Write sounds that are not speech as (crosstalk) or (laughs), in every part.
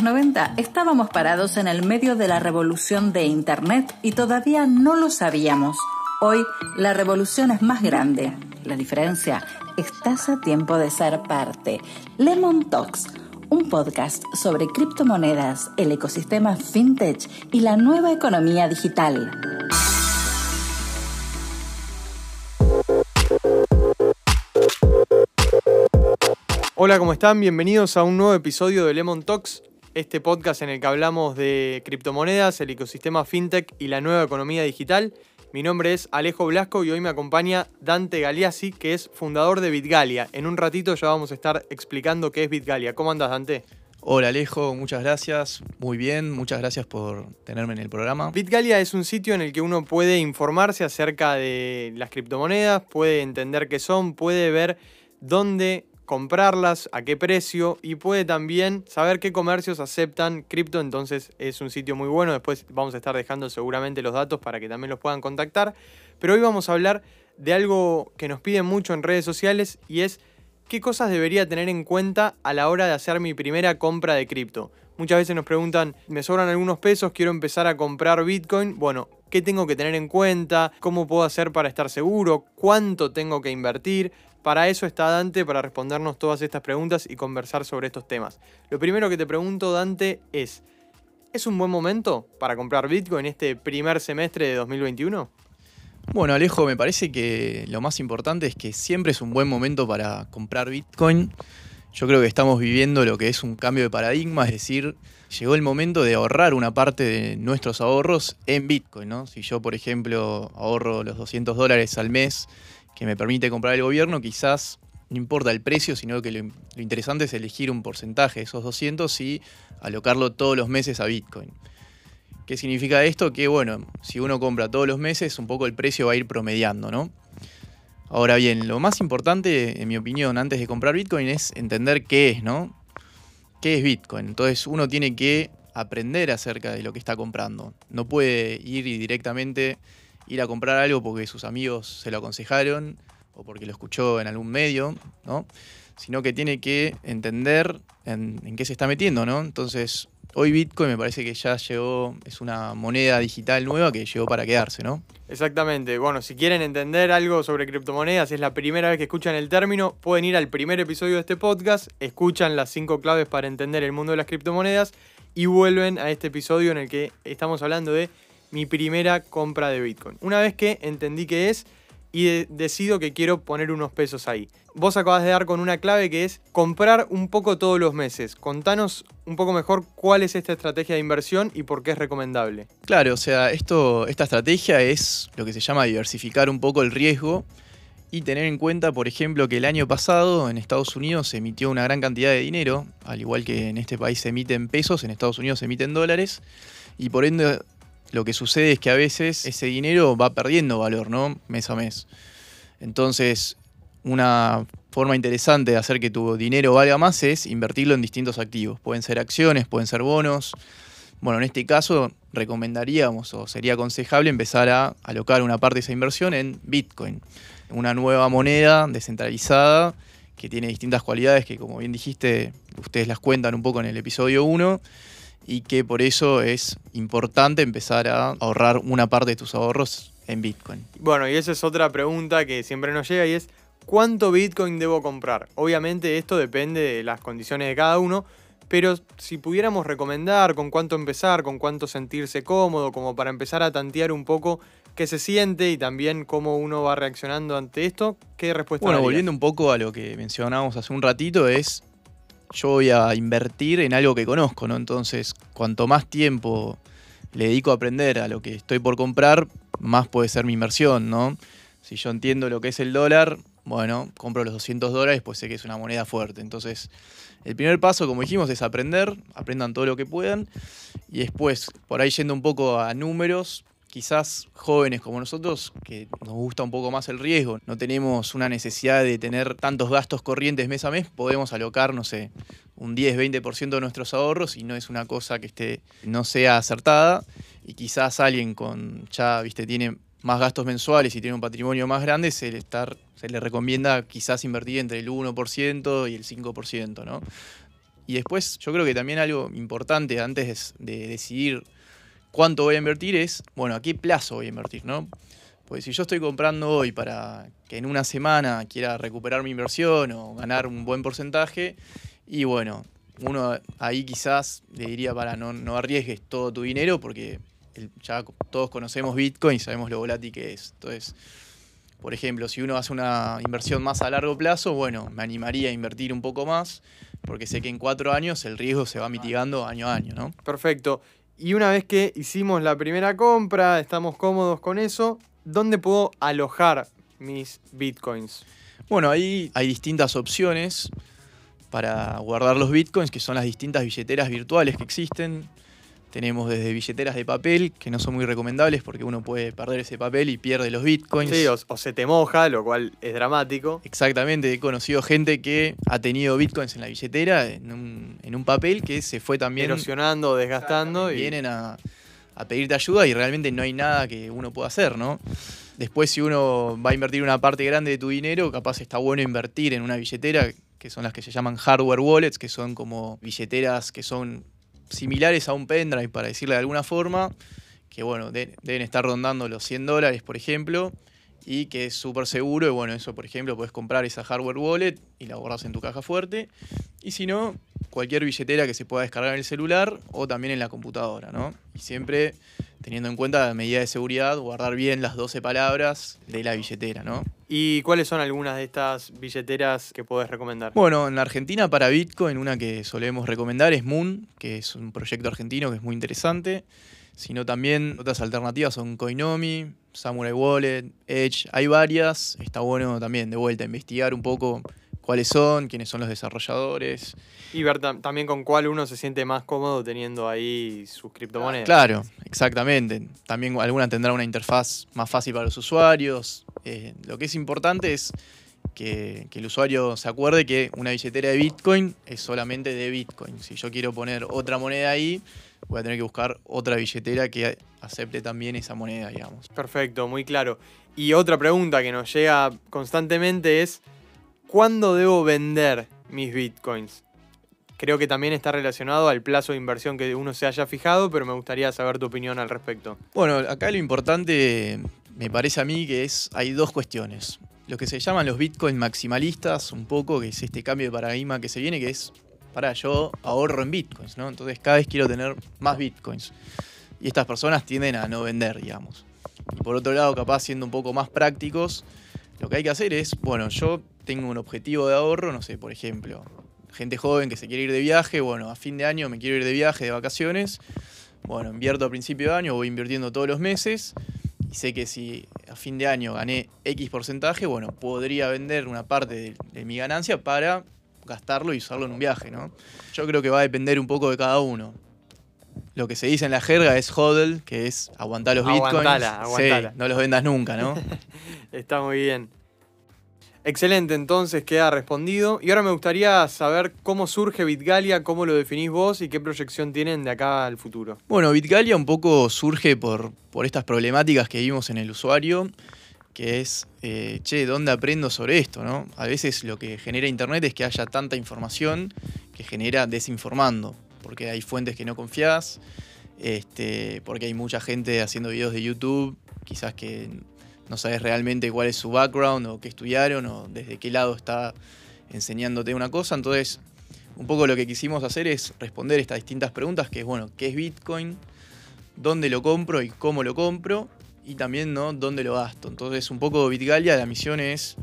los 90 estábamos parados en el medio de la revolución de Internet y todavía no lo sabíamos. Hoy la revolución es más grande. La diferencia, estás a tiempo de ser parte. Lemon Talks, un podcast sobre criptomonedas, el ecosistema fintech y la nueva economía digital. Hola, ¿cómo están? Bienvenidos a un nuevo episodio de Lemon Talks, este podcast en el que hablamos de criptomonedas, el ecosistema fintech y la nueva economía digital. Mi nombre es Alejo Blasco y hoy me acompaña Dante Galeazzi, que es fundador de Bitgalia. En un ratito ya vamos a estar explicando qué es Bitgalia. ¿Cómo andas, Dante? Hola Alejo, muchas gracias. Muy bien, muchas gracias por tenerme en el programa. Bitgalia es un sitio en el que uno puede informarse acerca de las criptomonedas, puede entender qué son, puede ver dónde comprarlas, a qué precio y puede también saber qué comercios aceptan cripto, entonces es un sitio muy bueno, después vamos a estar dejando seguramente los datos para que también los puedan contactar, pero hoy vamos a hablar de algo que nos piden mucho en redes sociales y es qué cosas debería tener en cuenta a la hora de hacer mi primera compra de cripto. Muchas veces nos preguntan, me sobran algunos pesos, quiero empezar a comprar Bitcoin. Bueno, ¿qué tengo que tener en cuenta? ¿Cómo puedo hacer para estar seguro? ¿Cuánto tengo que invertir? Para eso está Dante, para respondernos todas estas preguntas y conversar sobre estos temas. Lo primero que te pregunto, Dante, es, ¿es un buen momento para comprar Bitcoin este primer semestre de 2021? Bueno, Alejo, me parece que lo más importante es que siempre es un buen momento para comprar Bitcoin. Yo creo que estamos viviendo lo que es un cambio de paradigma, es decir, llegó el momento de ahorrar una parte de nuestros ahorros en Bitcoin. Si yo, por ejemplo, ahorro los 200 dólares al mes que me permite comprar el gobierno, quizás no importa el precio, sino que lo, interesante es elegir un porcentaje de esos 200 y alocarlo todos los meses a Bitcoin. ¿Qué significa esto? Que bueno, si uno compra todos los meses, un poco el precio va a ir promediando, ¿no? Ahora bien, lo más importante, en mi opinión, antes de comprar Bitcoin es entender qué es, ¿no? ¿Qué es Bitcoin? Entonces uno tiene que aprender acerca de lo que está comprando. No puede ir directamente ir a comprar algo porque sus amigos se lo aconsejaron o porque lo escuchó en algún medio, ¿no? Sino que tiene que entender en, qué se está metiendo, ¿no? Entonces, hoy Bitcoin me parece que ya llegó, es una moneda digital nueva que llegó para quedarse, ¿no? Exactamente. Bueno, si quieren entender algo sobre criptomonedas, es la primera vez que escuchan el término, pueden ir al primer episodio de este podcast, escuchan las cinco claves para entender el mundo de las criptomonedas y vuelven a este episodio en el que estamos hablando de mi primera compra de Bitcoin. Una vez que entendí qué es y decido que quiero poner unos pesos ahí. Vos acabas de dar con una clave que es comprar un poco todos los meses. Contanos un poco mejor cuál es esta estrategia de inversión y por qué es recomendable. Claro, o sea, esto, esta estrategia es lo que se llama diversificar un poco el riesgo y tener en cuenta, por ejemplo, que el año pasado en Estados Unidos se emitió una gran cantidad de dinero, al igual que en este país se emiten pesos, en Estados Unidos se emiten dólares, y por ende lo que sucede es que a veces ese dinero va perdiendo valor, ¿no? Mes a mes. Entonces, una forma interesante de hacer que tu dinero valga más es invertirlo en distintos activos. Pueden ser acciones, pueden ser bonos. Bueno, en este caso recomendaríamos o sería aconsejable empezar a alocar una parte de esa inversión en Bitcoin, una nueva moneda descentralizada que tiene distintas cualidades que como bien dijiste, ustedes las cuentan un poco en el episodio 1 y que por eso es importante empezar a ahorrar una parte de tus ahorros en Bitcoin. Bueno, y esa es otra pregunta que siempre nos llega y es, ¿cuánto Bitcoin debo comprar? Obviamente esto depende de las condiciones de cada uno, pero si pudiéramos recomendar con cuánto empezar, con cuánto sentirse cómodo, como para empezar a tantear un poco qué se siente y también cómo uno va reaccionando ante esto, ¿qué respuesta Bueno, volviendo un poco a lo que mencionábamos hace un ratito, es yo voy a invertir en algo que conozco, ¿no? Entonces, cuanto más tiempo le dedico a aprender a lo que estoy por comprar, más puede ser mi inversión, ¿no? Si yo entiendo lo que es el dólar, bueno, compro los 200 dólares, pues sé que es una moneda fuerte. Entonces, el primer paso, como dijimos, es aprender, aprendan todo lo que puedan. Y después, por ahí yendo un poco a números, quizás jóvenes como nosotros, que nos gusta un poco más el riesgo, no tenemos una necesidad de tener tantos gastos corrientes mes a mes, podemos alocar, no sé, un 10-20% de nuestros ahorros y no es una cosa que esté, no sea acertada. Y quizás alguien con ya, viste, tiene más gastos mensuales y tiene un patrimonio más grande, se le, estar, se le recomienda quizás invertir entre el 1% y el 5%, ¿no? Y después yo creo que también algo importante antes de decidir cuánto voy a invertir es, bueno, a qué plazo voy a invertir, ¿no? Pues si yo estoy comprando hoy para que en una semana quiera recuperar mi inversión o ganar un buen porcentaje, y bueno, uno ahí quizás le diría para no, no arriesgues todo tu dinero porque ya todos conocemos Bitcoin y sabemos lo volátil que es. Entonces, por ejemplo, si uno hace una inversión más a largo plazo, bueno, me animaría a invertir un poco más porque sé que en cuatro años el riesgo se va mitigando año a año, ¿no? Perfecto. Y una vez que hicimos la primera compra, estamos cómodos con eso, ¿dónde puedo alojar mis bitcoins? Bueno, ahí hay distintas opciones para guardar los bitcoins, que son las distintas billeteras virtuales que existen. Tenemos desde billeteras de papel, que no son muy recomendables porque uno puede perder ese papel y pierde los bitcoins. Sí, o, se te moja, lo cual es dramático. Exactamente, he conocido gente que ha tenido bitcoins en la billetera, en un, papel que se fue también... Erosionando, desgastando. Y... Vienen a, a pedirte ayuda y realmente no hay nada que uno pueda hacer, ¿no? Después si uno va a invertir una parte grande de tu dinero, capaz está bueno invertir en una billetera que son las que se llaman hardware wallets, que son como billeteras que son similares a un pendrive, para decirle de alguna forma, que bueno, deben estar rondando los 100 dólares, por ejemplo, y que es súper seguro. Y bueno, eso, por ejemplo, puedes comprar esa hardware wallet y la guardas en tu caja fuerte. Y si no, cualquier billetera que se pueda descargar en el celular o también en la computadora, ¿no? Y siempre teniendo en cuenta la medida de seguridad, guardar bien las 12 palabras de la billetera, ¿no? ¿Y cuáles son algunas de estas billeteras que puedes recomendar? Bueno, en Argentina para Bitcoin una que solemos recomendar es Moon, que es un proyecto argentino que es muy interesante, sino también otras alternativas son Coinomi, Samurai Wallet, Edge, hay varias, está bueno también de vuelta investigar un poco cuáles son, quiénes son los desarrolladores. Y ver también con cuál uno se siente más cómodo teniendo ahí sus criptomonedas. Claro, exactamente. También alguna tendrá una interfaz más fácil para los usuarios. Eh, lo que es importante es que, el usuario se acuerde que una billetera de Bitcoin es solamente de Bitcoin. Si yo quiero poner otra moneda ahí, voy a tener que buscar otra billetera que acepte también esa moneda, digamos. Perfecto, muy claro. Y otra pregunta que nos llega constantemente es, ¿cuándo debo vender mis Bitcoins? Creo que también está relacionado al plazo de inversión que uno se haya fijado, pero me gustaría saber tu opinión al respecto. Bueno, acá lo importante me parece a mí que es, hay dos cuestiones. Lo que se llaman los Bitcoin maximalistas, un poco, que es este cambio de paradigma que se viene, que es, para, yo ahorro en Bitcoins, ¿no? Entonces cada vez quiero tener más Bitcoins. Y estas personas tienden a no vender, digamos. Y por otro lado, capaz siendo un poco más prácticos, lo que hay que hacer es, bueno, yo tengo un objetivo de ahorro, no sé, por ejemplo, gente joven que se quiere ir de viaje, bueno, a fin de año me quiero ir de viaje, de vacaciones, bueno, invierto a principio de año, voy invirtiendo todos los meses y sé que si a fin de año gané X porcentaje, bueno, podría vender una parte de, mi ganancia para gastarlo y usarlo en un viaje, ¿no? Yo creo que va a depender un poco de cada uno. Lo que se dice en la jerga es hodl, que es aguantar los bitcoins. Aguantala, no los vendas nunca, ¿no? (laughs) Está muy bien. Excelente, entonces queda respondido. Y ahora me gustaría saber cómo surge Bitgalia, cómo lo definís vos y qué proyección tienen de acá al futuro. Bueno, Bitgalia un poco surge por, por estas problemáticas que vimos en el usuario, que es, eh, che, ¿dónde aprendo sobre esto? ¿no? A veces lo que genera Internet es que haya tanta información que genera desinformando, porque hay fuentes que no confías, este, porque hay mucha gente haciendo videos de YouTube, quizás que no sabes realmente cuál es su background o qué estudiaron o desde qué lado está enseñándote una cosa. Entonces, un poco lo que quisimos hacer es responder estas distintas preguntas, que es, bueno, ¿qué es Bitcoin? ¿Dónde lo compro y cómo lo compro? Y también, ¿no? ¿Dónde lo gasto? Entonces, un poco Bitgalia, la misión es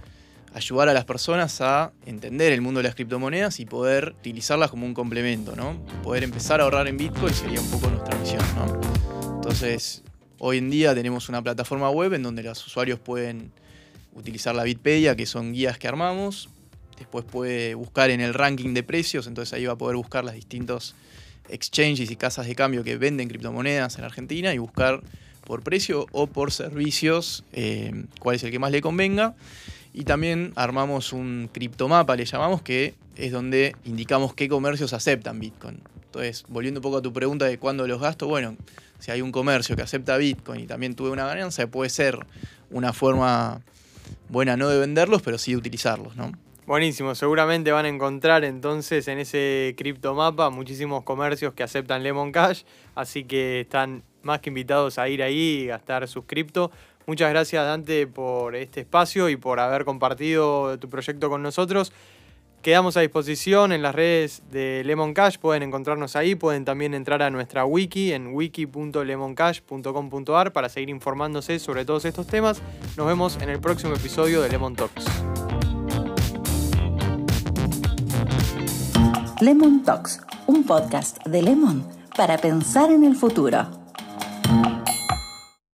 ayudar a las personas a entender el mundo de las criptomonedas y poder utilizarlas como un complemento, ¿no? Poder empezar a ahorrar en Bitcoin sería un poco nuestra misión, ¿no? Entonces, Hoy en día tenemos una plataforma web en donde los usuarios pueden utilizar la Bitpedia, que son guías que armamos. Después puede buscar en el ranking de precios, entonces ahí va a poder buscar las distintos exchanges y casas de cambio que venden criptomonedas en Argentina y buscar por precio o por servicios eh, cuál es el que más le convenga. Y también armamos un criptomapa, le llamamos, que es donde indicamos qué comercios aceptan Bitcoin. Entonces, volviendo un poco a tu pregunta de cuándo los gasto, bueno, si hay un comercio que acepta Bitcoin y también tuve una ganancia, puede ser una forma buena no de venderlos, pero sí de utilizarlos, ¿no? Buenísimo, seguramente van a encontrar entonces en ese criptomapa muchísimos comercios que aceptan Lemon Cash, así que están más que invitados a ir ahí y gastar sus cripto. Muchas gracias Dante por este espacio y por haber compartido tu proyecto con nosotros. Quedamos a disposición en las redes de Lemon Cash, pueden encontrarnos ahí, pueden también entrar a nuestra wiki en wiki.lemoncash.com.ar para seguir informándose sobre todos estos temas. Nos vemos en el próximo episodio de Lemon Talks. Lemon Talks, un podcast de Lemon para pensar en el futuro.